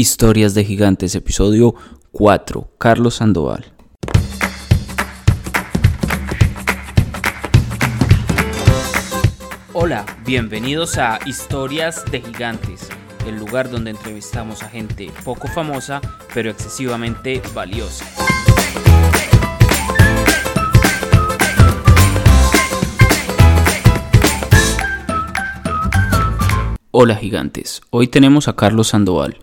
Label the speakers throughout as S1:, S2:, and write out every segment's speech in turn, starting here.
S1: Historias de Gigantes, episodio 4. Carlos Sandoval. Hola, bienvenidos a Historias de Gigantes, el lugar donde entrevistamos a gente poco famosa pero excesivamente valiosa. Hola gigantes, hoy tenemos a Carlos Sandoval.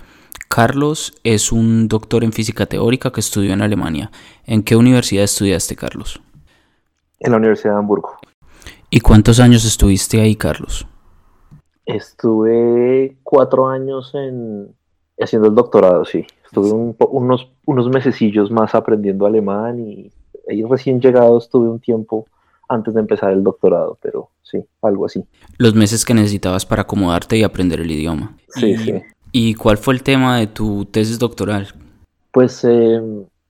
S1: Carlos es un doctor en física teórica que estudió en Alemania. ¿En qué universidad estudiaste, Carlos?
S2: En la Universidad de Hamburgo.
S1: ¿Y cuántos años estuviste ahí, Carlos?
S2: Estuve cuatro años en, haciendo el doctorado, sí. Estuve unos, unos mesecillos más aprendiendo alemán y ahí recién llegado estuve un tiempo antes de empezar el doctorado, pero sí, algo así.
S1: Los meses que necesitabas para acomodarte y aprender el idioma.
S2: Sí,
S1: y,
S2: sí.
S1: ¿Y cuál fue el tema de tu tesis doctoral?
S2: Pues eh,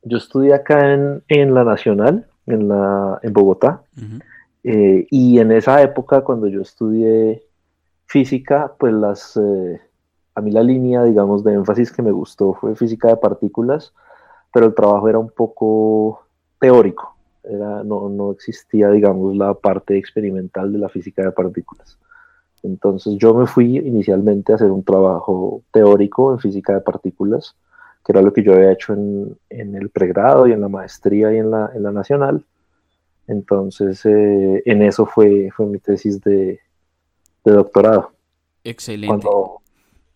S2: yo estudié acá en, en, la Nacional, en, la, en Bogotá, uh -huh. eh, y en esa época cuando yo estudié física, pues las, eh, a mí la línea, digamos, de énfasis que me gustó fue física de partículas, pero el trabajo era un poco teórico era, no, no, existía, digamos, la parte experimental de la física de partículas. Entonces yo me fui inicialmente a hacer un trabajo teórico en física de partículas, que era lo que yo había hecho en, en el pregrado y en la maestría y en la, en la nacional. Entonces eh, en eso fue, fue mi tesis de, de doctorado.
S1: Excelente.
S2: Cuando,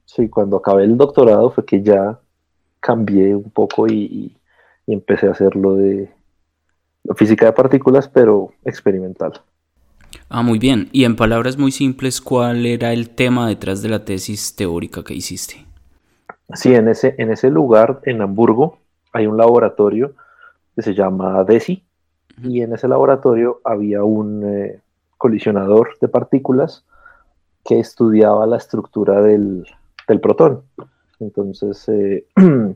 S2: sí, cuando acabé el doctorado fue que ya cambié un poco y, y, y empecé a hacerlo de, física de partículas, pero experimental.
S1: Ah, muy bien. Y en palabras muy simples, ¿cuál era el tema detrás de la tesis teórica que hiciste?
S2: Sí, en ese, en ese lugar, en Hamburgo, hay un laboratorio que se llama DESI, uh -huh. y en ese laboratorio había un eh, colisionador de partículas que estudiaba la estructura del, del protón. Entonces, eh,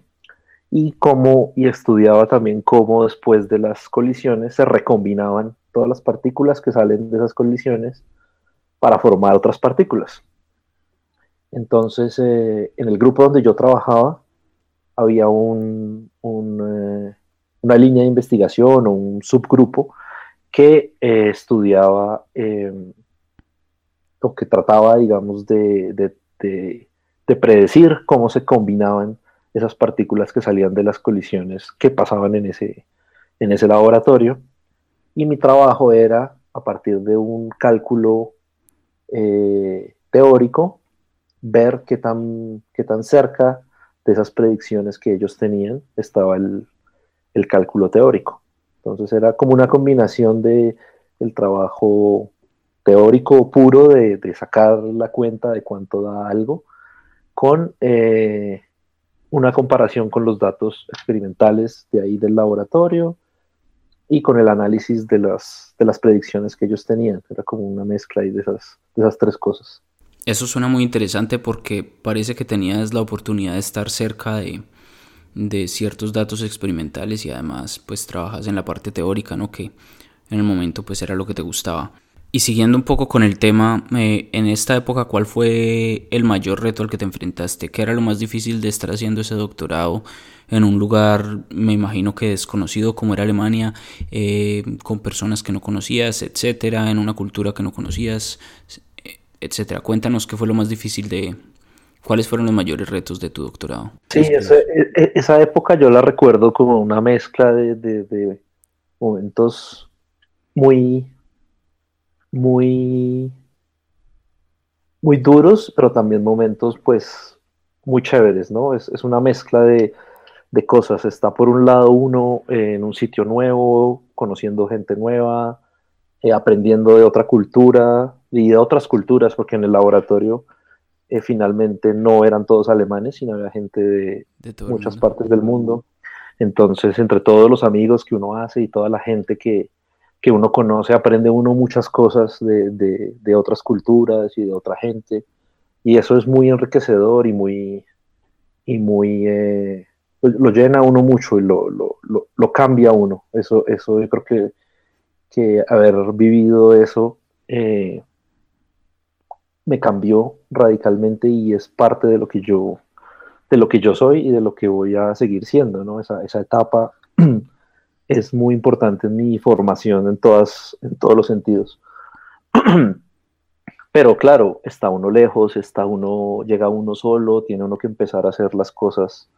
S2: y cómo y estudiaba también cómo después de las colisiones se recombinaban todas las partículas que salen de esas colisiones para formar otras partículas. Entonces, eh, en el grupo donde yo trabajaba había eh, una línea de investigación o un subgrupo que eh, estudiaba o que trataba, digamos, de, de, de, de predecir cómo se combinaban esas partículas que salían de las colisiones que pasaban en ese, en ese laboratorio. Y mi trabajo era, a partir de un cálculo eh, teórico, ver qué tan, qué tan cerca de esas predicciones que ellos tenían estaba el, el cálculo teórico. Entonces era como una combinación de el trabajo teórico puro de, de sacar la cuenta de cuánto da algo con eh, una comparación con los datos experimentales de ahí del laboratorio y con el análisis de las, de las predicciones que ellos tenían. Era como una mezcla ahí de esas, de esas tres cosas.
S1: Eso suena muy interesante porque parece que tenías la oportunidad de estar cerca de, de ciertos datos experimentales y además pues trabajas en la parte teórica, ¿no? Que en el momento pues era lo que te gustaba. Y siguiendo un poco con el tema, eh, en esta época, ¿cuál fue el mayor reto al que te enfrentaste? ¿Qué era lo más difícil de estar haciendo ese doctorado en un lugar, me imagino que desconocido como era Alemania, eh, con personas que no conocías, etcétera, en una cultura que no conocías, etcétera? Cuéntanos qué fue lo más difícil de, ¿Cuáles fueron los mayores retos de tu doctorado?
S2: Sí, esa, esa época yo la recuerdo como una mezcla de, de, de momentos muy muy, muy duros, pero también momentos pues muy chéveres, ¿no? Es, es una mezcla de, de, cosas. Está por un lado uno eh, en un sitio nuevo, conociendo gente nueva, eh, aprendiendo de otra cultura y de otras culturas, porque en el laboratorio eh, finalmente no eran todos alemanes, sino había gente de, de muchas partes del mundo. Entonces, entre todos los amigos que uno hace y toda la gente que, que uno conoce, aprende uno muchas cosas de, de, de, otras culturas y de otra gente. Y eso es muy enriquecedor y muy, y muy eh, lo llena uno mucho y lo, lo, lo, lo, cambia uno. Eso, eso yo creo que, que haber vivido eso eh, me cambió radicalmente y es parte de lo que yo, de lo que yo soy y de lo que voy a seguir siendo, ¿no? Esa, esa etapa es muy importante en mi formación en, todas, en todos los sentidos. Pero claro, está uno lejos, está uno, llega uno solo, tiene uno que empezar a hacer las cosas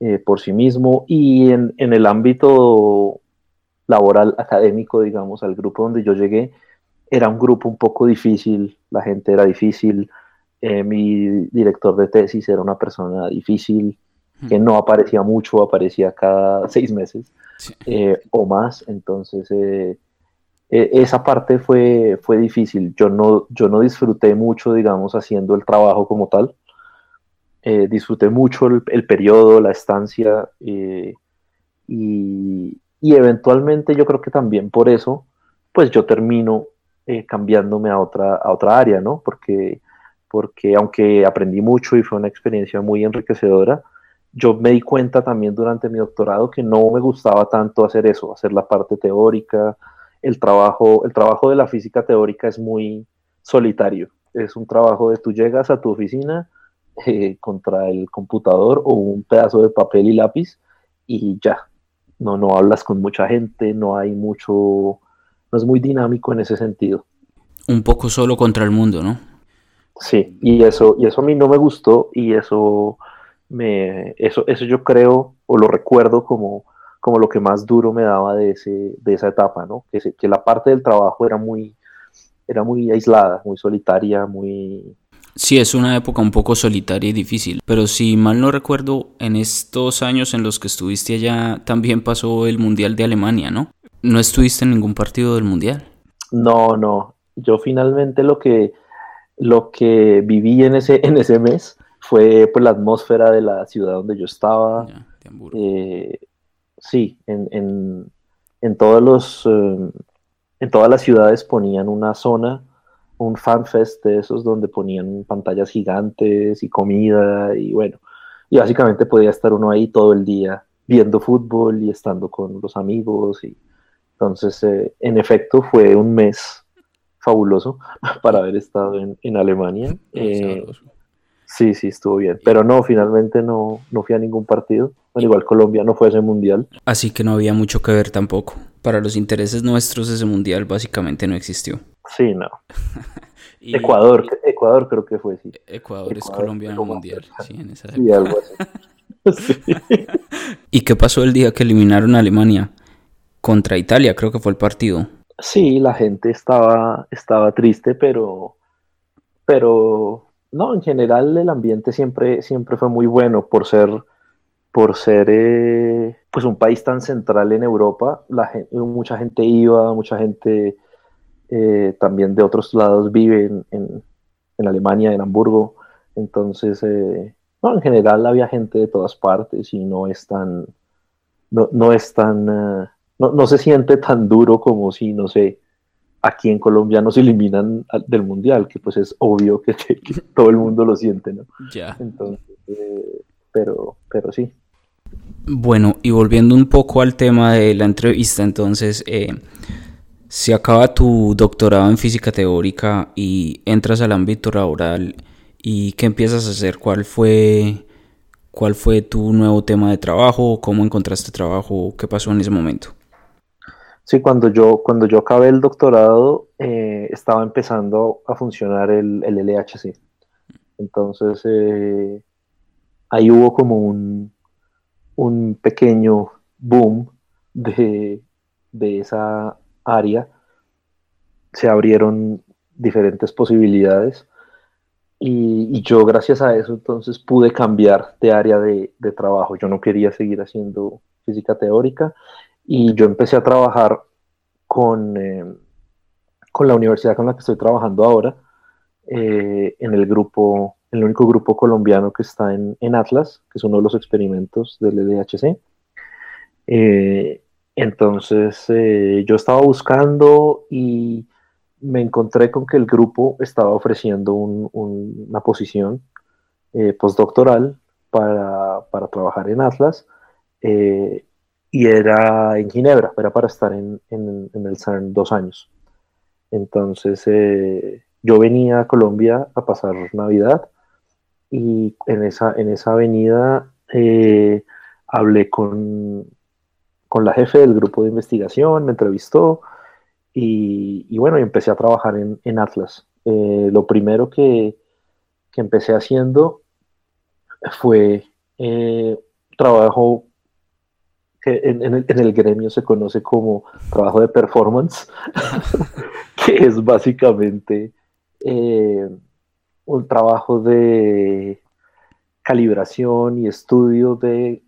S2: eh, por sí mismo y en, en, el ámbito laboral académico, digamos, al grupo donde yo llegué, era un grupo un poco difícil, la gente era difícil, eh, mi director de tesis era una persona difícil, que no aparecía mucho, aparecía cada seis meses eh, o más, entonces eh, e, esa parte fue, fue difícil, yo no, yo no disfruté mucho, digamos, haciendo el trabajo como tal, disfruté mucho el, el, periodo, la estancia y, y, eventualmente yo creo que también por eso, pues yo termino cambiándome a otra, a otra área, ¿no? Porque porque aunque aprendí mucho y fue una experiencia muy enriquecedora, yo me di cuenta también durante mi doctorado que no me gustaba tanto hacer eso, hacer la parte teórica, el trabajo, el trabajo de la física teórica es muy solitario, es un trabajo de tú llegas a tu oficina eh, contra el computador o un pedazo de papel y lápiz y ya, no, no hablas con mucha gente, no hay mucho, no es muy dinámico en ese sentido.
S1: Un poco solo contra el mundo, ¿no?
S2: Sí, y eso, y eso a mí no me gustó y eso me, eso, eso yo creo o lo recuerdo como, como lo que más duro me daba de, ese, de esa etapa, ¿no? Que, que la parte del trabajo era muy, era muy aislada, muy solitaria, muy...
S1: Sí, es una época un poco solitaria y difícil, pero si mal no recuerdo, en estos años en los que estuviste allá también pasó el Mundial de Alemania, ¿no? ¿No estuviste en ningún partido del Mundial?
S2: No, no. Yo finalmente lo que lo que viví en ese, en ese mes fue pues, la atmósfera de la ciudad donde yo estaba. Eh, sí, en, todos los, eh, en todas las ciudades ponían una zona, un fanfest de esos donde ponían pantallas gigantes y comida y bueno, y básicamente podía estar uno ahí todo el día viendo fútbol y estando con los amigos y entonces eh, en efecto fue un mes fabuloso para haber estado en, Alemania. Sí, sí, estuvo bien. Pero no, finalmente no, no fui a ningún partido. igual Colombia no fue ese mundial.
S1: Así que no había mucho que ver tampoco. Para los intereses nuestros ese mundial básicamente no existió.
S2: Sí, no. Ecuador, Ecuador creo que fue, sí.
S1: Ecuador, es Colombia en el mundial, sí, en esa Sí, algo así. ¿Y qué pasó el día que eliminaron a Alemania? Contra Italia, creo que fue el partido.
S2: Sí, la gente estaba, estaba triste, pero, pero no, en general el ambiente siempre, siempre fue muy bueno por ser, por ser eh, pues un país tan central en Europa. La mucha gente iba, mucha gente eh, también de otros lados vive en, en, Alemania, en Hamburgo. Entonces, eh, no, en general había gente de todas partes y no es tan, no, no es tan no, se siente tan duro como si, no sé, aquí en Colombia nos eliminan del mundial, que pues es obvio que, todo el mundo lo siente, ¿no?
S1: Ya.
S2: Entonces, eh, pero, pero sí.
S1: Bueno, y volviendo un poco al tema de la entrevista, entonces, eh, se acaba tu doctorado en física teórica y entras al ámbito laboral, ¿y qué empiezas a hacer? ¿Cuál fue, cuál fue tu nuevo tema de trabajo? ¿Cómo encontraste trabajo? ¿Qué pasó en ese momento?
S2: Sí, cuando yo, cuando yo acabé el doctorado, eh, estaba empezando a funcionar el, el LHC. Entonces, eh, ahí hubo como un, un pequeño boom de, esa área. Se abrieron diferentes posibilidades. Y, yo gracias a eso entonces pude cambiar de área de, de, trabajo. Yo no quería seguir haciendo física teórica y yo empecé a trabajar con, eh, con la universidad con la que estoy trabajando ahora, eh, en el grupo, el único grupo colombiano que está en, en, Atlas, que es uno de los experimentos del EDHC. Eh, entonces yo estaba buscando y me encontré con que el grupo estaba ofreciendo una posición postdoctoral para, para, trabajar en Atlas y era en Ginebra, era para estar en, en, el CERN dos años. Entonces eh, yo venía a Colombia a pasar Navidad y en esa, en esa avenida eh, hablé con, con la jefe del grupo de investigación, me entrevistó y, bueno, empecé a trabajar en, Atlas. Eh, lo primero que, empecé haciendo fue trabajo que en, el, gremio se conoce como trabajo de performance, que es básicamente eh, un trabajo de calibración y estudio de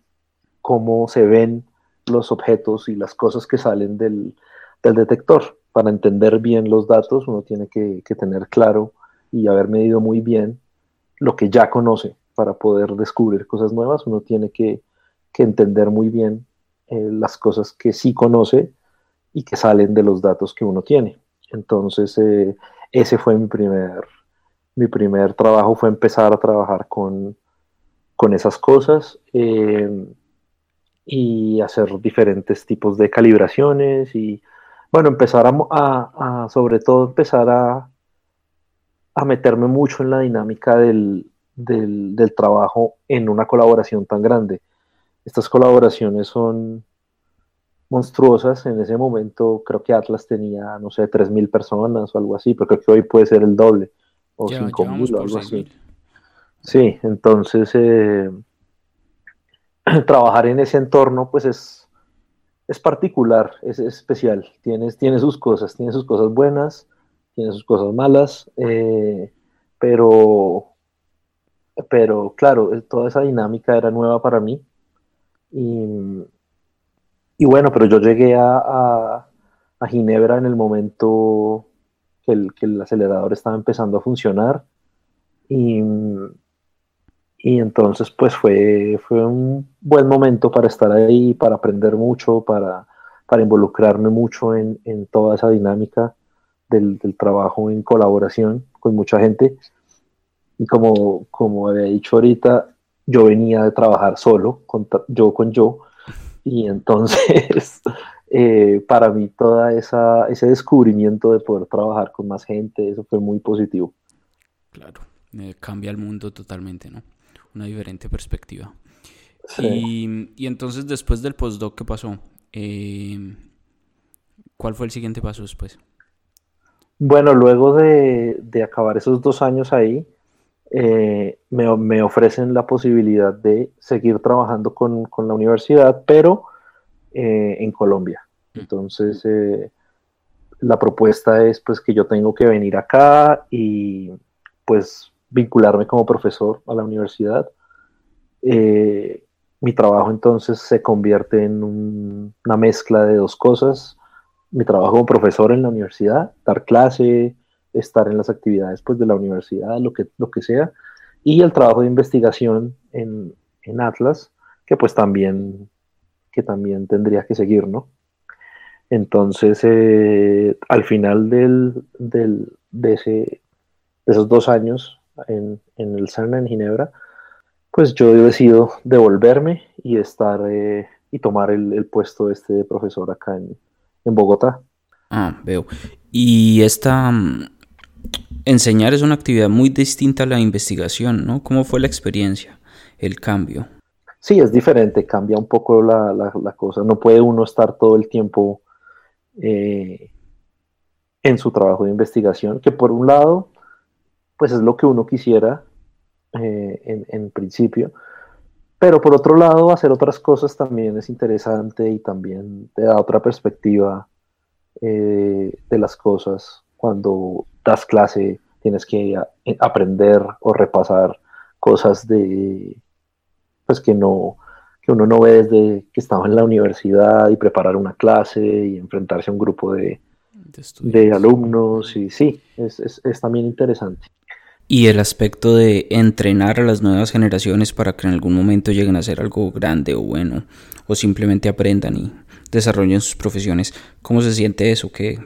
S2: cómo se ven los objetos y las cosas que salen del, detector. Para entender bien los datos uno tiene que, tener claro y haber medido muy bien lo que ya conoce para poder descubrir cosas nuevas. Uno tiene que, entender muy bien eh, las cosas que sí conoce y que salen de los datos que uno tiene. Entonces, eh, ese fue mi primer, mi primer trabajo, fue empezar a trabajar con, con esas cosas. Eh, y hacer diferentes tipos de calibraciones y, bueno, empezar a, sobre todo, empezar a, a, meterme mucho en la dinámica del, del, del, trabajo en una colaboración tan grande. Estas colaboraciones son monstruosas. En ese momento creo que Atlas tenía, no sé, 3.000 personas o algo así, pero creo que hoy puede ser el doble o 5.000 o algo así. Sí, entonces... Eh, trabajar en ese entorno pues es, es particular, es, especial, tiene, tiene sus cosas, tiene sus cosas buenas, tiene sus cosas malas, eh, pero, pero claro, toda esa dinámica era nueva para mí. Y, bueno, pero yo llegué a, a, Ginebra en el momento que el, que el acelerador estaba empezando a funcionar y y entonces pues fue, fue un buen momento para estar ahí, para aprender mucho, para, para involucrarme mucho en, en, toda esa dinámica del, del, trabajo en colaboración con mucha gente. Y como, como había dicho ahorita, yo venía de trabajar solo, con, yo con yo, y entonces eh, para mí toda esa, ese descubrimiento de poder trabajar con más gente, eso fue muy positivo.
S1: Claro, cambia el mundo totalmente, ¿no? una diferente perspectiva. Y, y, entonces después del postdoc, ¿qué pasó? Eh, ¿Cuál fue el siguiente paso después?
S2: Bueno, luego de, de acabar esos dos años ahí, eh, me, me, ofrecen la posibilidad de seguir trabajando con, con la universidad, pero eh, en Colombia. Mm. Entonces, la propuesta es pues que yo tengo que venir acá y pues vincularme como profesor a la universidad. Eh, mi trabajo entonces se convierte en una mezcla de dos cosas. Mi trabajo como profesor en la universidad, dar clase, estar en las actividades pues, de la universidad, lo que, lo que sea, y el trabajo de investigación en, Atlas, que pues también, que también tendría que seguir, ¿no? Entonces, eh, al final del, del, de, ese, de esos dos años, en, el CERN en Ginebra, pues yo decido devolverme y estar eh, y tomar el, puesto este de profesor acá en, Bogotá.
S1: Ah, veo. Y esta mm, enseñar es una actividad muy distinta a la investigación, ¿no? ¿Cómo fue la experiencia, el cambio?
S2: Sí, es diferente, cambia un poco la, cosa. No puede uno estar todo el tiempo eh, en su trabajo de investigación, que por un lado pues es lo que uno quisiera eh, en, principio. Pero por otro lado, hacer otras cosas también es interesante y también te da otra perspectiva eh, de las cosas. Cuando das clase, tienes que eh, aprender o repasar cosas de pues que no que uno no ve desde que estaba en la universidad y preparar una clase y enfrentarse a un grupo de, de, alumnos y sí, es, es también interesante
S1: y el aspecto de entrenar a las nuevas generaciones para que en algún momento lleguen a ser algo grande o bueno, o simplemente aprendan y desarrollen sus profesiones. ¿Cómo se siente eso? ¿Qué,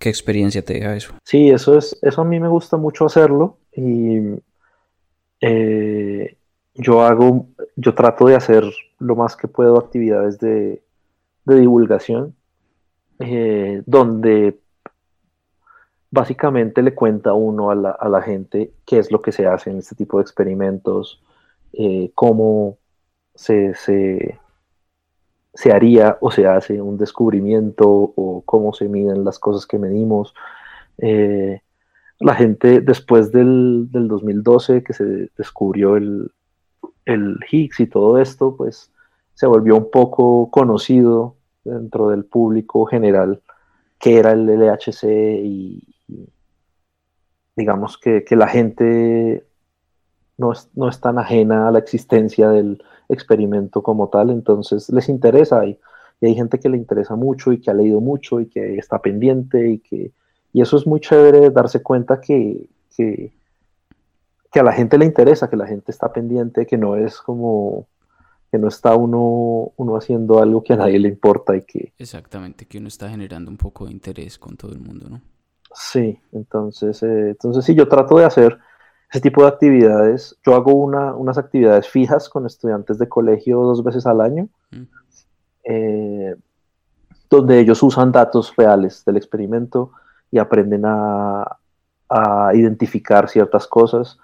S1: qué experiencia te deja eso?
S2: Sí, eso, es, eso a mí me gusta mucho hacerlo y eh, yo hago, yo trato de hacer lo más que puedo actividades de, divulgación, eh, donde básicamente le cuenta uno a la, gente qué es lo que se hace en este tipo de experimentos, eh, cómo se, se, haría o se hace un descubrimiento o cómo se miden las cosas que medimos. Eh, la gente después del, 2012 que se descubrió el, el Higgs y todo esto, pues se volvió un poco conocido dentro del público general que era el LHC y, digamos que, la gente no es, no es, tan ajena a la existencia del experimento como tal, entonces les interesa y, y, hay gente que le interesa mucho y que ha leído mucho y que está pendiente y que y eso es muy chévere darse cuenta que, que, que a la gente le interesa, que la gente está pendiente, que no es como que no está uno, uno haciendo algo que a nadie le importa y que...
S1: Exactamente, que uno está generando un poco de interés con todo el mundo, ¿no?
S2: Sí, entonces, eh, entonces sí, yo trato de hacer ese tipo de actividades. Yo hago una, unas actividades fijas con estudiantes de colegio dos veces al año, mm. eh, donde ellos usan datos reales del experimento y aprenden a, a identificar ciertas cosas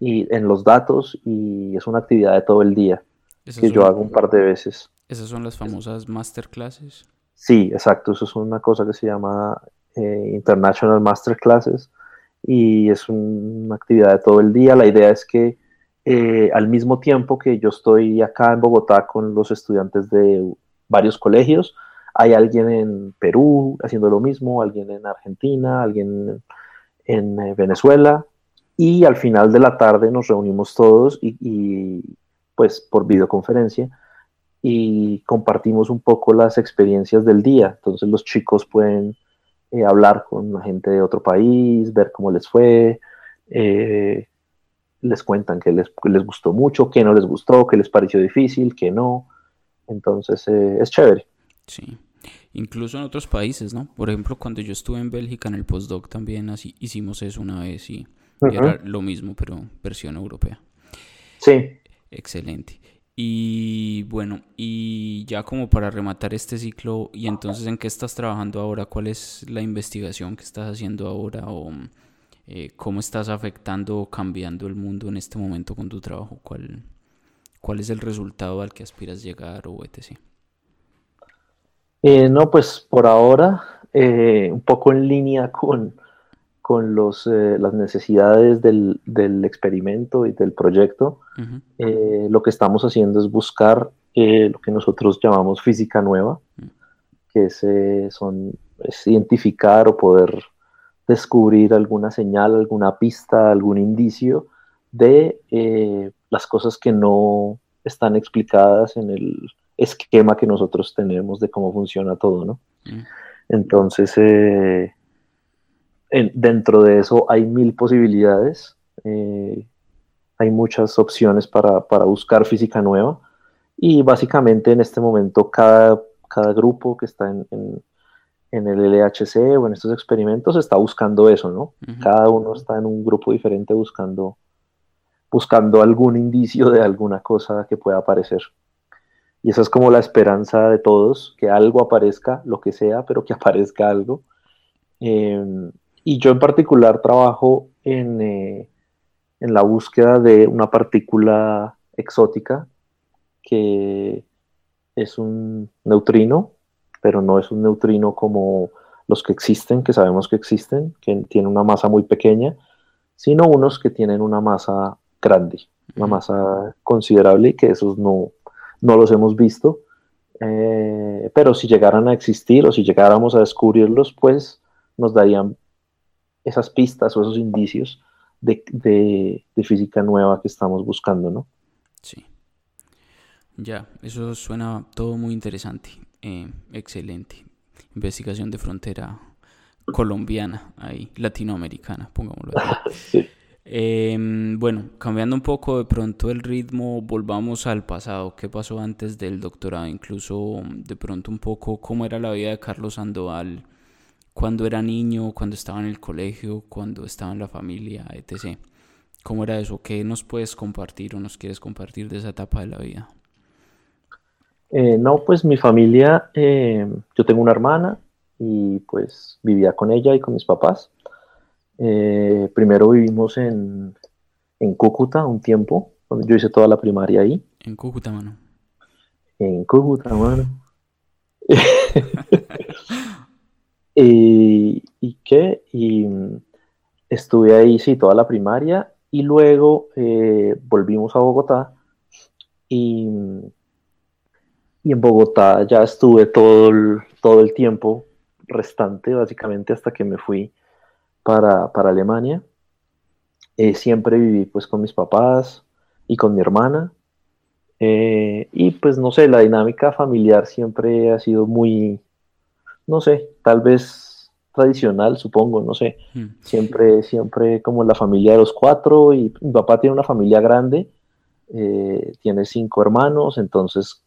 S2: y en los datos y es una actividad de todo el día que yo hago un par de veces.
S1: ¿Esas son las famosas masterclasses?
S2: Sí, exacto. Eso es una cosa que se llama eh, International Masterclasses y es una actividad de todo el día. La idea es que eh, al mismo tiempo que yo estoy acá en Bogotá con los estudiantes de varios colegios, hay alguien en Perú haciendo lo mismo, alguien en Argentina, alguien en, eh, Venezuela y al final de la tarde nos reunimos todos y pues por videoconferencia y compartimos un poco las experiencias del día. Entonces los chicos pueden eh, hablar con la gente de otro país, ver cómo les fue, eh, les cuentan que les, les, gustó mucho, que no les gustó, que les pareció difícil, que no. Entonces eh, es chévere.
S1: Sí, incluso en otros países, ¿no? Por ejemplo, cuando yo estuve en Bélgica en el postdoc también así hicimos eso una vez y, era lo mismo, pero versión europea.
S2: Sí.
S1: Excelente. Y bueno, y ya como para rematar este ciclo, ¿y entonces en qué estás trabajando ahora? ¿Cuál es la investigación que estás haciendo ahora? ¿O eh, cómo estás afectando o cambiando el mundo en este momento con tu trabajo? ¿Cuál, cuál es el resultado al que aspiras llegar o etc.?
S2: Eh, no, pues por ahora, eh, un poco en línea con, con los, eh, las necesidades del, del, experimento y del proyecto, eh, lo que estamos haciendo es buscar eh, lo que nosotros llamamos física nueva, que es, son, es identificar o poder descubrir alguna señal, alguna pista, algún indicio de las cosas que no están explicadas en el esquema que nosotros tenemos de cómo funciona todo, ¿no? Entonces, dentro de eso hay mil posibilidades, eh, hay muchas opciones para, buscar física nueva y básicamente en este momento cada, cada grupo que está en, el LHC o en estos experimentos está buscando eso, ¿no? Cada uno está en un grupo diferente buscando, buscando algún indicio de alguna cosa que pueda aparecer. Y esa es como la esperanza de todos, que algo aparezca, lo que sea, pero que aparezca algo. Em, y yo en particular trabajo en, eh, en, la búsqueda de una partícula exótica que es un neutrino, pero no es un neutrino como los que existen, que sabemos que existen, que tienen una masa muy pequeña, sino unos que tienen una masa grande, una masa considerable y que esos no, no los hemos visto. Eh, pero si llegaran a existir o si llegáramos a descubrirlos, pues nos darían esas pistas o esos indicios de, física nueva que estamos buscando, ¿no?
S1: Sí. Ya, eso suena todo muy interesante. Eh, excelente. Investigación de frontera colombiana, ahí, latinoamericana, pongámoslo así. Em, bueno, cambiando un poco de pronto el ritmo, volvamos al pasado. ¿Qué pasó antes del doctorado? Incluso de pronto un poco cómo era la vida de Carlos Sandoval cuando era niño, cuando estaba en el colegio, cuando estaba en la familia, etc. ¿Cómo era eso? ¿Qué nos puedes compartir o nos quieres compartir de esa etapa de la vida?
S2: Eh, no, pues mi familia, eh, yo tengo una hermana y pues vivía con ella y con mis papás. Eh, primero vivimos en, en Cúcuta un tiempo, donde yo hice toda la primaria ahí.
S1: En Cúcuta, mano.
S2: En Cúcuta, mano. y, ¿Y qué? Y mm, estuve ahí, sí, toda la primaria y luego eh, volvimos a Bogotá y, y, en Bogotá ya estuve todo el, todo el tiempo restante, básicamente hasta que me fui para, Alemania. Eh, siempre viví pues con mis papás y con mi hermana. Eh, y pues no sé, la dinámica familiar siempre ha sido muy, no sé, tal vez tradicional, supongo, no sé. Hmm. Siempre, siempre como la familia de los cuatro y mi papá tiene una familia grande, eh, tiene cinco hermanos, entonces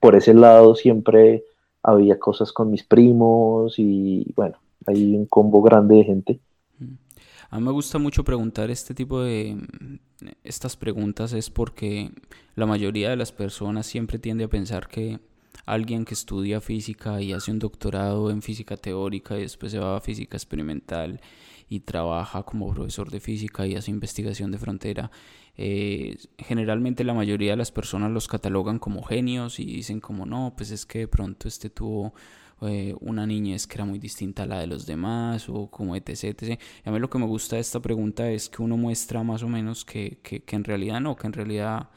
S2: por ese lado siempre había cosas con mis primos y bueno, hay un combo grande de gente.
S1: A mí me gusta mucho preguntar este tipo de estas preguntas es porque la mayoría de las personas siempre tiende a pensar que alguien que estudia física y hace un doctorado en física teórica y después se va a física experimental y trabaja como profesor de física y hace investigación de frontera, eh, generalmente la mayoría de las personas los catalogan como genios y dicen como no, pues es que de pronto este tuvo eh, una niñez que era muy distinta a la de los demás o como etc, etc. a mí lo que me gusta de esta pregunta es que uno muestra más o menos que, que en realidad no, que en realidad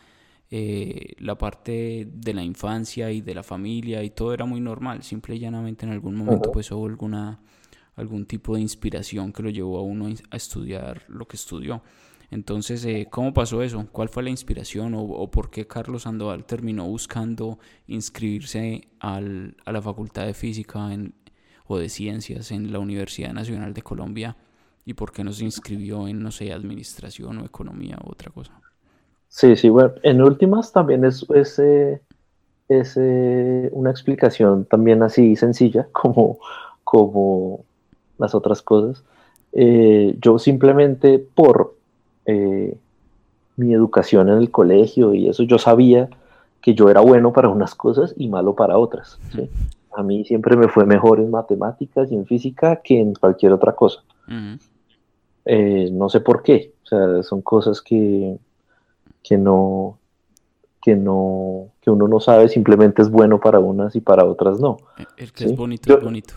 S1: eh, la parte de la infancia y de la familia y todo era muy normal, simple y llanamente en algún momento pues hubo alguna, algún tipo de inspiración que lo llevó a uno a estudiar lo que estudió. Entonces, eh, ¿cómo pasó eso? ¿Cuál fue la inspiración o, por qué Carlos Sandoval terminó buscando inscribirse al, a la Facultad de Física en, o de Ciencias en la Universidad Nacional de Colombia? ¿Y por qué no se inscribió en, no sé, Administración o Economía u otra cosa?
S2: Sí, sí, bueno, en últimas también es, es, es una explicación también así sencilla como, como las otras cosas. Eh, yo simplemente por eh, mi educación en el colegio y eso, yo sabía que yo era bueno para unas cosas y malo para otras. A mí siempre me fue mejor en matemáticas y en física que en cualquier otra cosa. Eh, no sé por qué, o sea, son cosas que, que no, que no, que uno no sabe, simplemente es bueno para unas y para otras no.
S1: El que es bonito es bonito.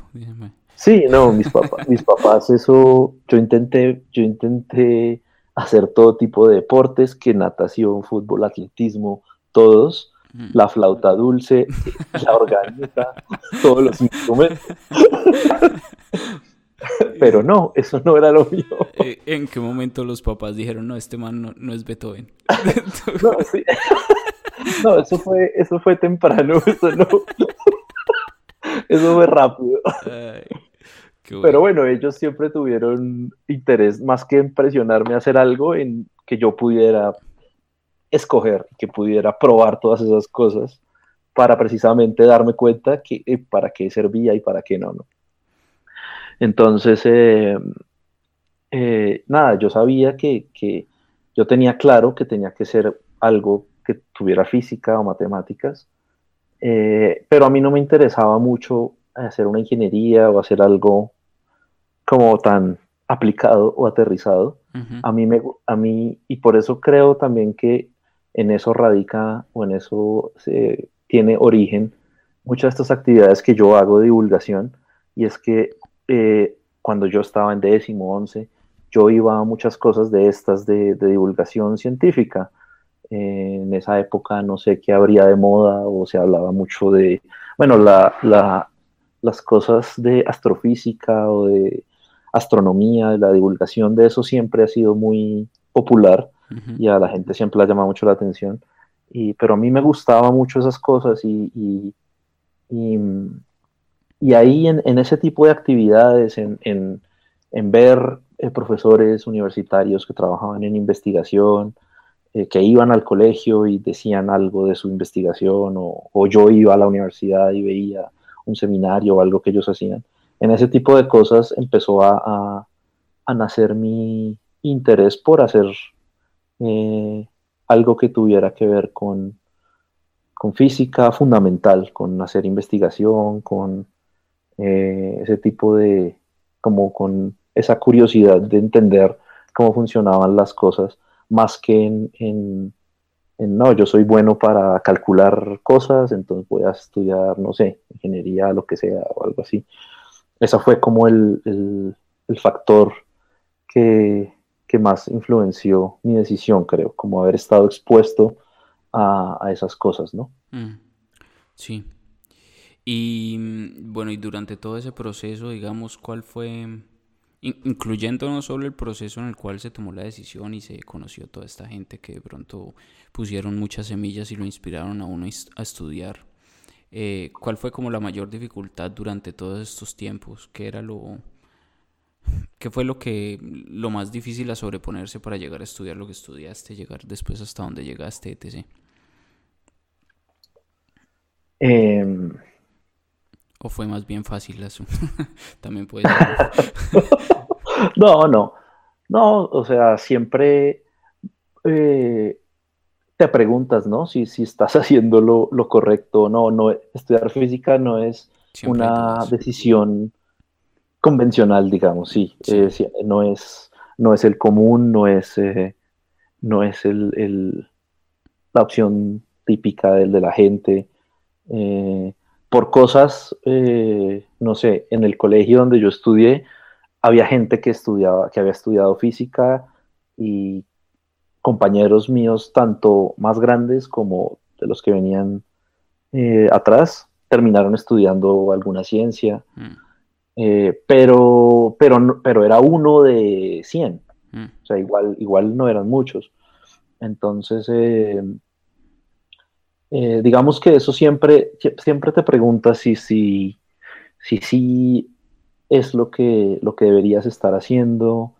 S2: Sí, no, mis papás, mis papás, eso, yo intenté, yo intenté hacer todo tipo de deportes, que natación, fútbol, atletismo, todos, mm. la flauta dulce, la organeta, todos los instrumentos. Pero no, eso no era lo mío.
S1: Eh, ¿En qué momento los papás dijeron, no, este man no, es Beethoven?
S2: no, eso fue, eso fue temprano, eso no. Eso fue rápido. Pero bueno, ellos siempre tuvieron interés más que en presionarme a hacer algo, en que yo pudiera escoger, que pudiera probar todas esas cosas para precisamente darme cuenta que eh, para qué servía y para qué no, ¿no? Entonces, eh, eh, nada, yo sabía que, yo tenía claro que tenía que ser algo que tuviera física o matemáticas, eh, pero a mí no me interesaba mucho hacer una ingeniería o hacer algo como tan aplicado o aterrizado. A mí me, a mí, y por eso creo también que en eso radica o en eso tiene origen muchas de estas actividades que yo hago de divulgación, y es que eh, cuando yo estaba en décimo, once, yo iba a muchas cosas de estas de, divulgación científica. Eh, en esa época no sé qué habría de moda o se hablaba mucho de, bueno, las cosas de astrofísica o de astronomía, la divulgación de eso siempre ha sido muy popular y a la gente siempre le ha llamado mucho la atención. Y, pero a mí me gustaban mucho esas cosas y y ahí en, ese tipo de actividades, en, ver eh, profesores universitarios que trabajaban en investigación, eh, que iban al colegio y decían algo de su investigación, o, yo iba a la universidad y veía un seminario o algo que ellos hacían. En ese tipo de cosas empezó a, nacer mi interés por hacer eh, algo que tuviera que ver con, con física fundamental, con hacer investigación, con eh, ese tipo de, como con esa curiosidad de entender cómo funcionaban las cosas, más que en, no, yo soy bueno para calcular cosas, entonces voy a estudiar, no sé, ingeniería, lo que sea, o algo así. Ese fue como el, factor que, más influenció mi decisión, creo, como haber estado expuesto a, esas cosas, ¿no? Mm,
S1: sí. Y mm, bueno, y durante todo ese proceso, digamos, ¿cuál fue incluyendo no solo el proceso en el cual se tomó la decisión y se conoció toda esta gente que de pronto pusieron muchas semillas y lo inspiraron a uno a estudiar. Eh, ¿Cuál fue como la mayor dificultad durante todos estos tiempos? ¿Qué era lo, qué fue lo que lo más difícil a sobreponerse para llegar a estudiar lo que estudiaste, llegar después hasta donde llegaste, etc. Eh, ¿O fue más bien fácil eso? También puede ser.
S2: no, no. No, o sea, siempre eh, te preguntas, ¿no? Si, si estás haciendo lo, correcto o no. no. Estudiar física no es una decisión convencional, digamos, sí. Eh, no, es, no es el común, no es, eh, no es el, la opción típica del de la gente por cosas, eh, no sé, en el colegio donde yo estudié, había gente que estudiaba, que había estudiado física y compañeros míos, tanto más grandes como de los que venían eh, atrás, terminaron estudiando alguna ciencia, mm. eh, pero, pero, pero era uno de 100, mm. o sea, igual, igual no eran muchos. Entonces, eh, digamos que eso siempre, siempre te preguntas si sí si, si, es lo que, lo que deberías estar haciendo,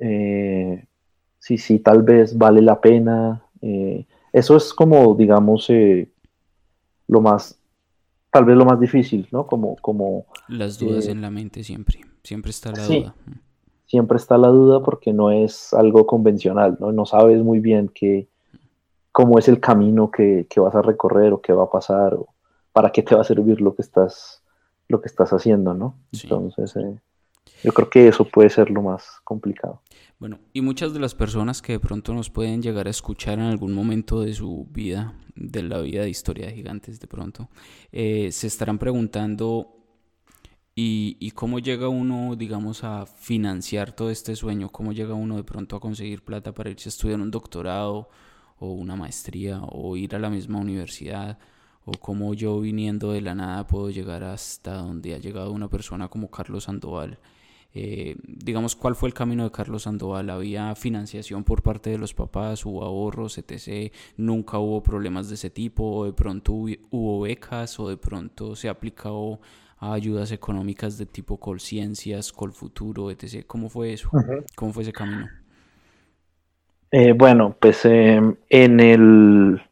S2: eh, si sí tal vez vale la pena. Eh, eso es como, digamos, lo más, tal vez lo más difícil, ¿no? Como, como
S1: las dudas en la mente siempre, siempre está la duda.
S2: Siempre está la duda porque no es algo convencional, ¿no? No sabes muy bien qué, cómo es el camino que, vas a recorrer o qué va a pasar o para qué te va a servir lo que estás, lo que estás haciendo, ¿no? Entonces, eh, yo creo que eso puede ser lo más complicado.
S1: Bueno, y muchas de las personas que de pronto nos pueden llegar a escuchar en algún momento de su vida, de la vida de Historia de Gigantes de pronto, eh, se estarán preguntando y, y, cómo llega uno, digamos, a financiar todo este sueño, cómo llega uno de pronto a conseguir plata para irse a estudiar un doctorado o una maestría o ir a la misma universidad o cómo yo viniendo de la nada puedo llegar hasta donde ha llegado una persona como Carlos Sandoval. Eh, digamos, ¿cuál fue el camino de Carlos Sandoval? ¿Había financiación por parte de los papás, hubo ahorros, etc.? ¿Nunca hubo problemas de ese tipo? ¿O de pronto hubo becas? ¿O de pronto se aplicado a ayudas económicas de tipo Colciencias, Colfuturo, etc.? ¿Cómo fue eso? ¿Cómo fue ese camino?
S2: Eh, bueno, pues em, en el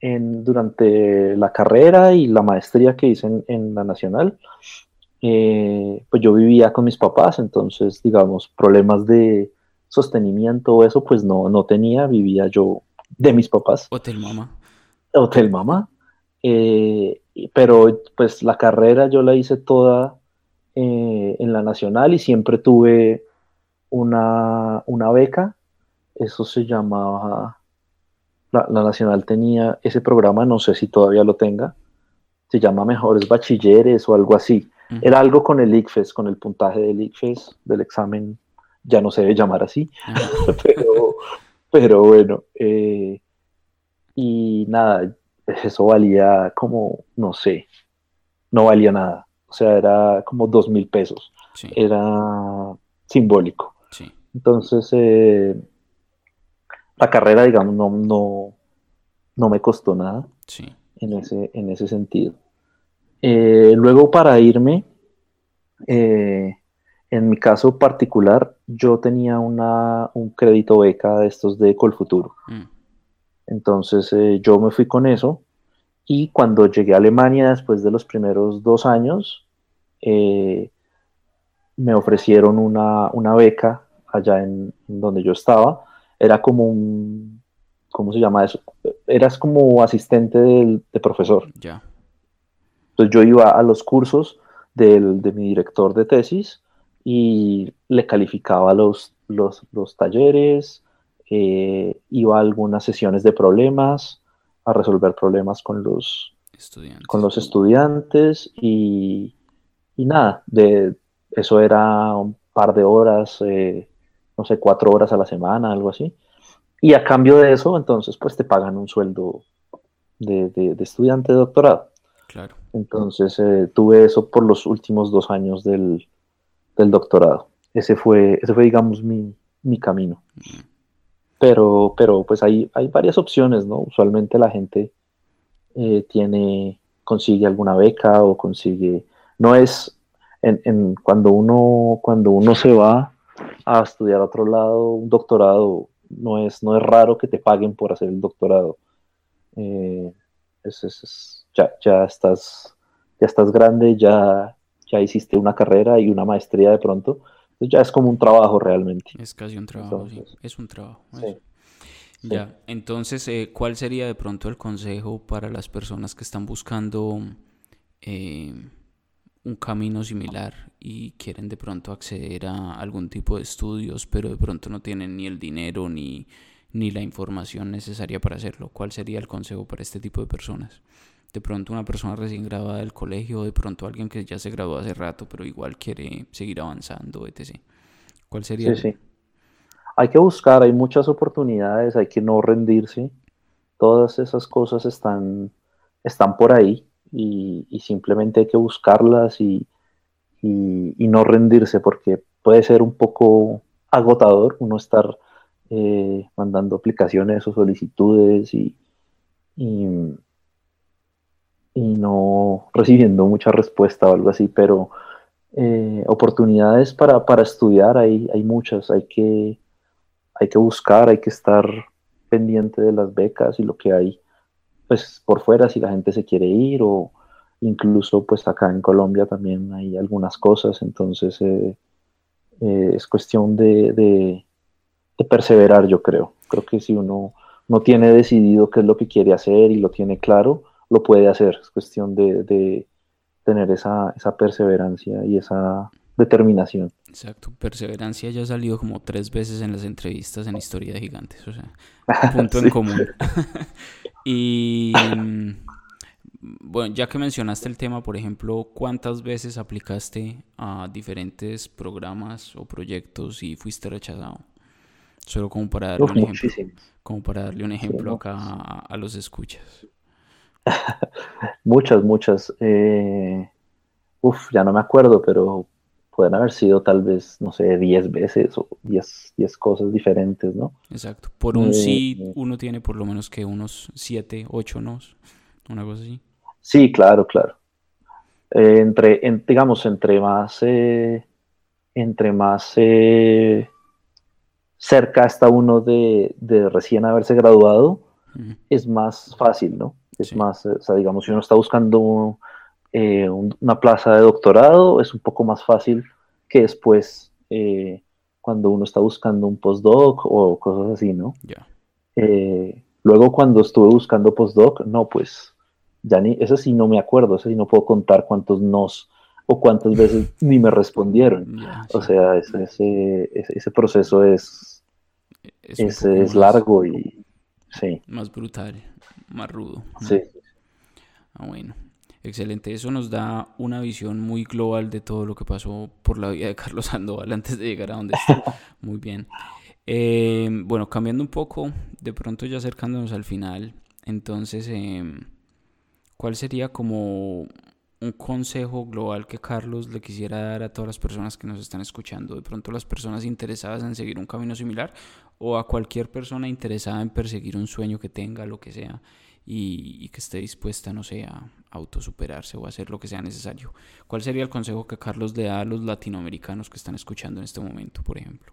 S2: durante la carrera y la maestría que hice en, la nacional, eh, pues yo vivía con mis papás, entonces digamos problemas de sostenimiento o eso pues no, no tenía, vivía yo de mis papás.
S1: Hotel mamá.
S2: Hotel mamá. Eh, pero pues la carrera yo la hice toda en la nacional y siempre tuve una, una beca eso se llamaba, la, Nacional tenía ese programa, no sé si todavía lo tenga, se llama Mejores Bachilleres o algo así. Era algo con el ICFES, con el puntaje del ICFES, del examen, ya no se debe llamar así, pero, bueno, eh, y nada, eso valía como, no sé, no valía nada, o sea, era como dos mil pesos, era simbólico. Entonces, eh, la carrera, digamos, no, no, no me costó nada en, ese, en ese sentido. Eh, luego para irme, eh, en mi caso particular, yo tenía una, un crédito beca de estos de Colfuturo. Mm. Entonces eh, yo me fui con eso y cuando llegué a Alemania después de los primeros dos años, me ofrecieron una, una beca allá en, donde yo estaba era como un, ¿cómo se llama eso? Eras como asistente del, de profesor. Ya. Entonces yo iba a los cursos del, de mi director de tesis y le calificaba los, los, talleres, eh, iba a algunas sesiones de problemas, a resolver problemas con los estudiantes, con los estudiantes y, nada, de, eso era un par de horas, eh, no sé, cuatro horas a la semana, algo así. Y a cambio de eso, entonces, pues te pagan un sueldo de, de estudiante de doctorado.
S1: Claro.
S2: Entonces eh, tuve eso por los últimos dos años del, doctorado. Ese fue, ese fue digamos, mi, camino. Pero, pero pues hay, hay varias opciones, ¿no? Usualmente la gente eh, tiene, consigue alguna beca o consigue, no es, en, cuando, uno, cuando uno se va a estudiar a otro lado, un doctorado, no es, no es raro que te paguen por hacer el doctorado. Eh, es, es ya, ya, estás, ya estás grande, ya, ya hiciste una carrera y una maestría de pronto, entonces ya es como un trabajo realmente.
S1: Es casi un trabajo, sí. es un trabajo. Ya, entonces, eh, ¿cuál sería de pronto el consejo para las personas que están buscando eh, un camino similar y quieren de pronto acceder a algún tipo de estudios, pero de pronto no tienen ni el dinero ni, ni la información necesaria para hacerlo? ¿Cuál sería el consejo para este tipo de personas? de pronto una persona recién graduada del colegio, de pronto alguien que ya se graduó hace rato, pero igual quiere seguir avanzando, etc. ¿Cuál sería?
S2: Sí, sí. Hay que buscar, hay muchas oportunidades, hay que no rendirse. Todas esas cosas están, están por ahí y, simplemente hay que buscarlas y, no rendirse porque puede ser un poco agotador uno estar eh, mandando aplicaciones o solicitudes y, y no recibiendo mucha respuesta o algo así, pero eh, oportunidades para, estudiar hay, hay muchas, hay que, hay que buscar, hay que estar pendiente de las becas y lo que hay pues por fuera si la gente se quiere ir o incluso pues acá en Colombia también hay algunas cosas, entonces eh, eh, es cuestión de, perseverar yo creo, creo que si uno no tiene decidido qué es lo que quiere hacer y lo tiene claro, lo puede hacer. Es cuestión de, tener esa, perseverancia y esa determinación.
S1: Exacto, perseverancia ya ha salido como tres veces en las entrevistas en Historia de Gigantes, o sea, punto en común. y bueno, ya que mencionaste el tema, por ejemplo, ¿cuántas veces aplicaste a diferentes programas o proyectos y fuiste rechazado? Solo como para darle un ejemplo. Como para darle un ejemplo acá a los escuchas.
S2: muchas, muchas. Eh, uf, ya no me acuerdo, pero pueden haber sido tal vez, no sé, 10 veces o 10, cosas diferentes, ¿no?
S1: Exacto. Por un sí, eh, uno tiene por lo menos que unos 7, 8 nos, una cosa así.
S2: Sí, claro, claro. Eh, entre, digamos, entre más, entre más cerca está uno de, recién haberse graduado, es más fácil, ¿no? Es más, o sea, digamos, si uno está buscando eh, una plaza de doctorado, es un poco más fácil que después eh, cuando uno está buscando un postdoc o cosas así, ¿no? Eh, luego cuando estuve buscando postdoc, no, pues ya ni, eso sí no me acuerdo, eso sí no puedo contar cuántos nos o cuántas veces ni me respondieron. O sea, ese, ese, proceso es, es, es largo y sí.
S1: Más brutal más rudo.
S2: Sí.
S1: Ah, bueno. Excelente, eso nos da una visión muy global de todo lo que pasó por la vida de Carlos Sandoval antes de llegar a donde está. Muy bien. Eh, bueno, cambiando un poco, de pronto ya acercándonos al final, entonces, em, ¿cuál sería como un consejo global que Carlos le quisiera dar a todas las personas que nos están escuchando? De pronto las personas interesadas en seguir un camino similar o a cualquier persona interesada en perseguir un sueño que tenga, lo que sea y, que esté dispuesta, no sé, a autosuperarse o a hacer lo que sea necesario. ¿Cuál sería el consejo que Carlos le da a los latinoamericanos que están escuchando en este momento, por ejemplo?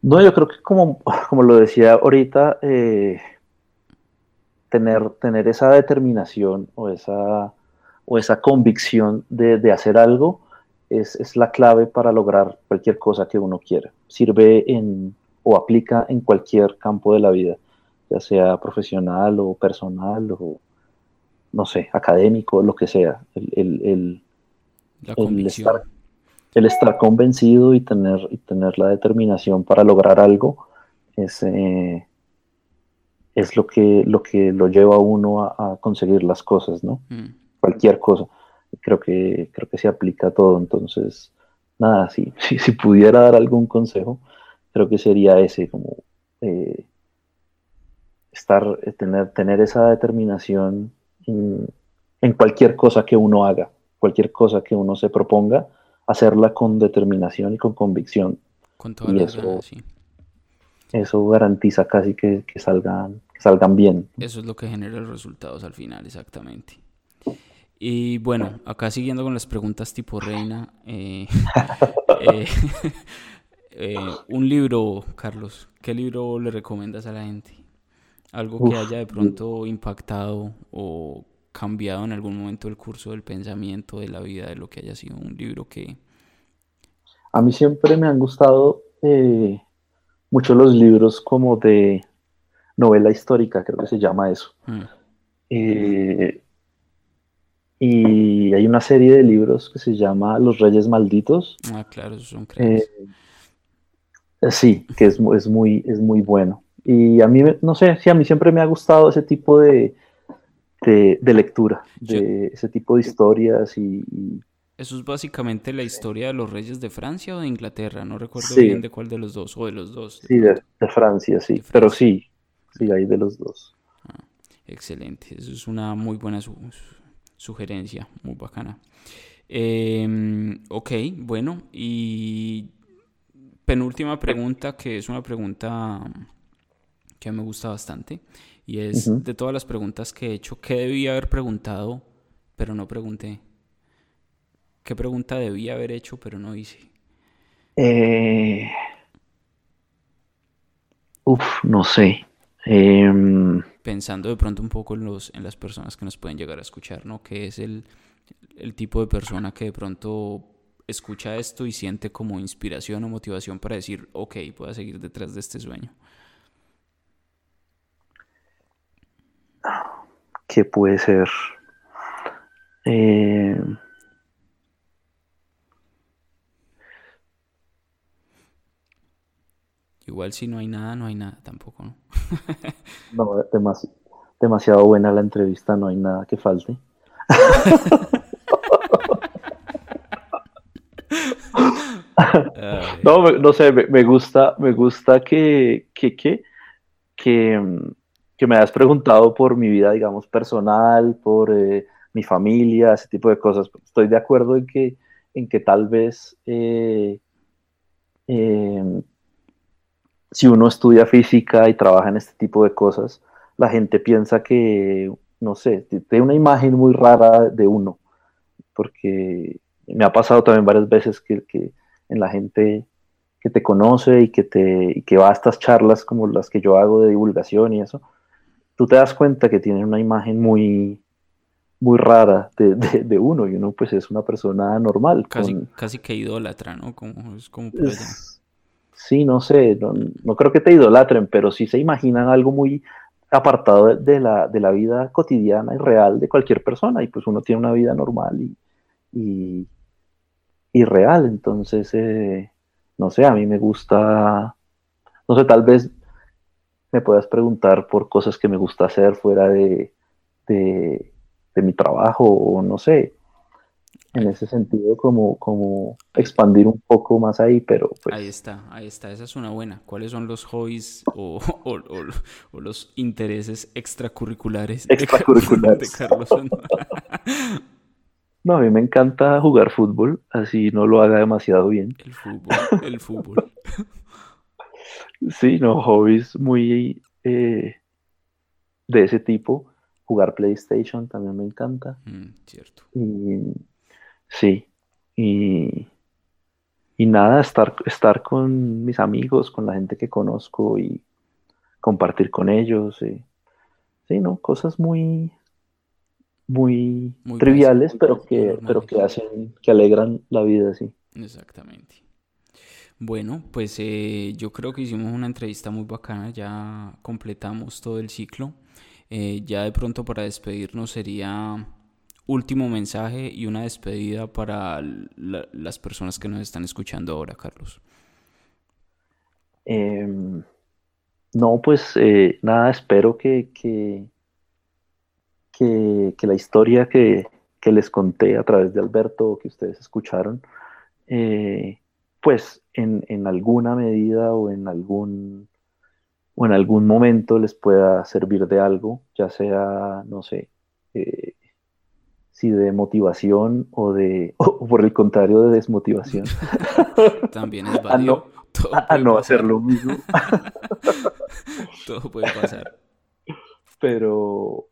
S2: No, yo creo que como, como lo decía ahorita, eh, tener, tener esa determinación o esa, o esa convicción de, de hacer algo es, es, la clave para lograr cualquier cosa que uno quiera. Sirve en, o aplica en cualquier campo de la vida ya sea profesional o personal o, no sé, académico, lo que sea. El, el,
S1: la convicción.
S2: el estar convencido y tener, y tener la determinación para lograr algo es, eh, es lo, que, lo que lo lleva a uno a, conseguir las cosas, ¿no? Mm. Cualquier cosa. Creo que, creo que se aplica a todo. Entonces, nada, si, si, pudiera dar algún consejo, creo que sería ese, como eh, estar, eh, tener, tener esa determinación en, en cualquier cosa que uno haga, cualquier cosa que uno se proponga, hacerla con determinación y con convicción.
S1: Con toda y eso,
S2: eso garantiza casi que, salgan, salgan bien.
S1: Eso es lo que genera los resultados al final, exactamente. Y bueno, acá siguiendo con las preguntas tipo reina, eh, eh, eh, un libro, Carlos, ¿qué libro le recomiendas a la gente? Algo que haya de pronto impactado o cambiado en algún momento el curso del pensamiento, de la vida, de lo que haya sido un libro que...
S2: A mí siempre me han gustado eh, mucho los libros como de novela histórica, creo que se llama eso. Mm. Eh, y hay una serie de libros que se llama Los Reyes Malditos.
S1: Ah, claro, esos son
S2: eh, sí, que es, es, muy, es muy bueno. Y a mí, no sé, sí, a mí siempre me ha gustado ese tipo de, de, lectura, de ese tipo de historias y,
S1: Eso es básicamente la historia de los reyes de Francia o de Inglaterra, no recuerdo bien de cuál de los dos, o de los dos.
S2: sí, de, Francia, sí, pero sí, sí, hay de los dos.
S1: Ah, excelente, eso es una muy buena sugerencia, muy bacana. Em, ok, bueno, y penúltima pregunta, que es una pregunta que me gusta bastante. Y es de todas las preguntas que he hecho, ¿qué debía haber preguntado, pero no pregunté? ¿Qué pregunta debía haber hecho, pero no hice?
S2: Eh... Uf, no sé. Em,
S1: Pensando de pronto un poco en, los, en las personas que nos pueden llegar a escuchar, ¿no? Que es el, el tipo de persona que de pronto escucha esto y siente como inspiración o motivación para decir, ok, puedo seguir detrás de este sueño.
S2: Que puede ser eh,
S1: Igual si no hay nada, no hay nada tampoco, ¿no?
S2: no, demasiado buena la entrevista, no hay nada que falte. no, no sé, me, gusta, me gusta que, que, que, que mm, que me has preguntado por mi vida, digamos, personal, por eh, mi familia, ese tipo de cosas. Estoy de acuerdo en que, en que tal vez eh, em, si uno estudia física y trabaja en este tipo de cosas, la gente piensa que, no sé, tiene una imagen muy rara de uno, porque me ha pasado también varias veces que, en la gente que te conoce y que, te, y que va a estas charlas como las que yo hago de divulgación y eso, tú te das cuenta que tienen una imagen muy, muy rara de, uno y uno pues es una persona normal.
S1: Casi, casi que idólatra, ¿no? Como, es como
S2: sí, no sé, no, creo que te idolatren, pero sí se imaginan algo muy apartado de, la, de la vida cotidiana y real de cualquier persona y pues uno tiene una vida normal y, y, real, entonces, eh, no sé, a mí me gusta, no sé, tal vez me puedas preguntar por cosas que me gusta hacer fuera de, mi trabajo o no sé. En ese sentido, como, como expandir un poco más ahí, pero pues...
S1: Ahí está, ahí está, esa es una buena. ¿Cuáles son los hobbies o, los intereses extracurriculares,
S2: extracurriculares. De, Carlos? no, a mí me encanta jugar fútbol, así no lo haga demasiado bien.
S1: El fútbol, el fútbol.
S2: Sí, no, hobbies muy eh, de ese tipo. Jugar PlayStation también me encanta.
S1: Mm, cierto.
S2: Y, sí, y, y nada, estar, estar con mis amigos, con la gente que conozco y compartir con ellos. sí, no, cosas muy, muy, triviales, pero que, pero que hacen, que alegran la vida, sí.
S1: Exactamente. Bueno, pues eh, yo creo que hicimos una entrevista muy bacana, ya completamos todo el ciclo. Eh, ya de pronto para despedirnos sería último mensaje y una despedida para las personas que nos están escuchando ahora, Carlos.
S2: Em, no, pues eh, nada, espero que, que, la historia que, les conté a través de Alberto, que ustedes escucharon, pues en, en, alguna medida o en algún o en algún momento les pueda servir de algo, ya sea, no sé, eh, si de motivación o de, o por el contrario, de desmotivación.
S1: También es válido.
S2: A no, hacer lo mismo.
S1: Todo puede pasar.
S2: Pero,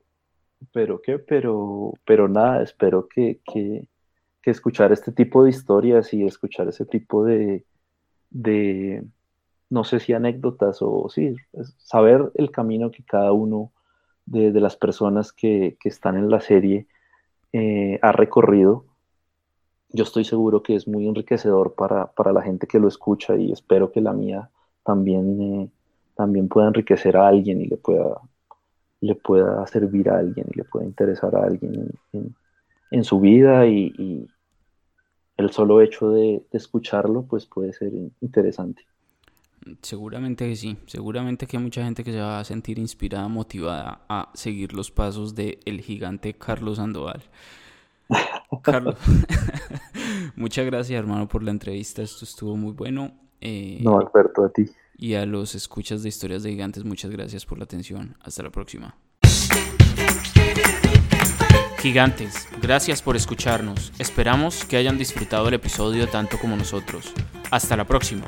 S2: pero qué, pero, pero nada, espero que, que, que escuchar este tipo de historias y escuchar ese tipo de, de no sé si anécdotas o sí, saber el camino que cada uno de, las personas que, están en la serie eh, ha recorrido. Yo estoy seguro que es muy enriquecedor para, la gente que lo escucha y espero que la mía también, eh, también pueda enriquecer a alguien y le pueda, le pueda servir a alguien y le pueda interesar a alguien en, su vida y, el solo hecho de, de escucharlo pues puede ser interesante.
S1: Seguramente que sí, seguramente que hay mucha gente que se va a sentir inspirada, motivada a seguir los pasos del el gigante Carlos Sandoval. Carlos, muchas gracias hermano por la entrevista, esto estuvo muy bueno.
S2: Eh, no, Alberto, a ti.
S1: Y a los escuchas de historias de gigantes, muchas gracias por la atención. Hasta la próxima. Gigantes, gracias por escucharnos. Esperamos que hayan disfrutado el episodio tanto como nosotros. Hasta la próxima.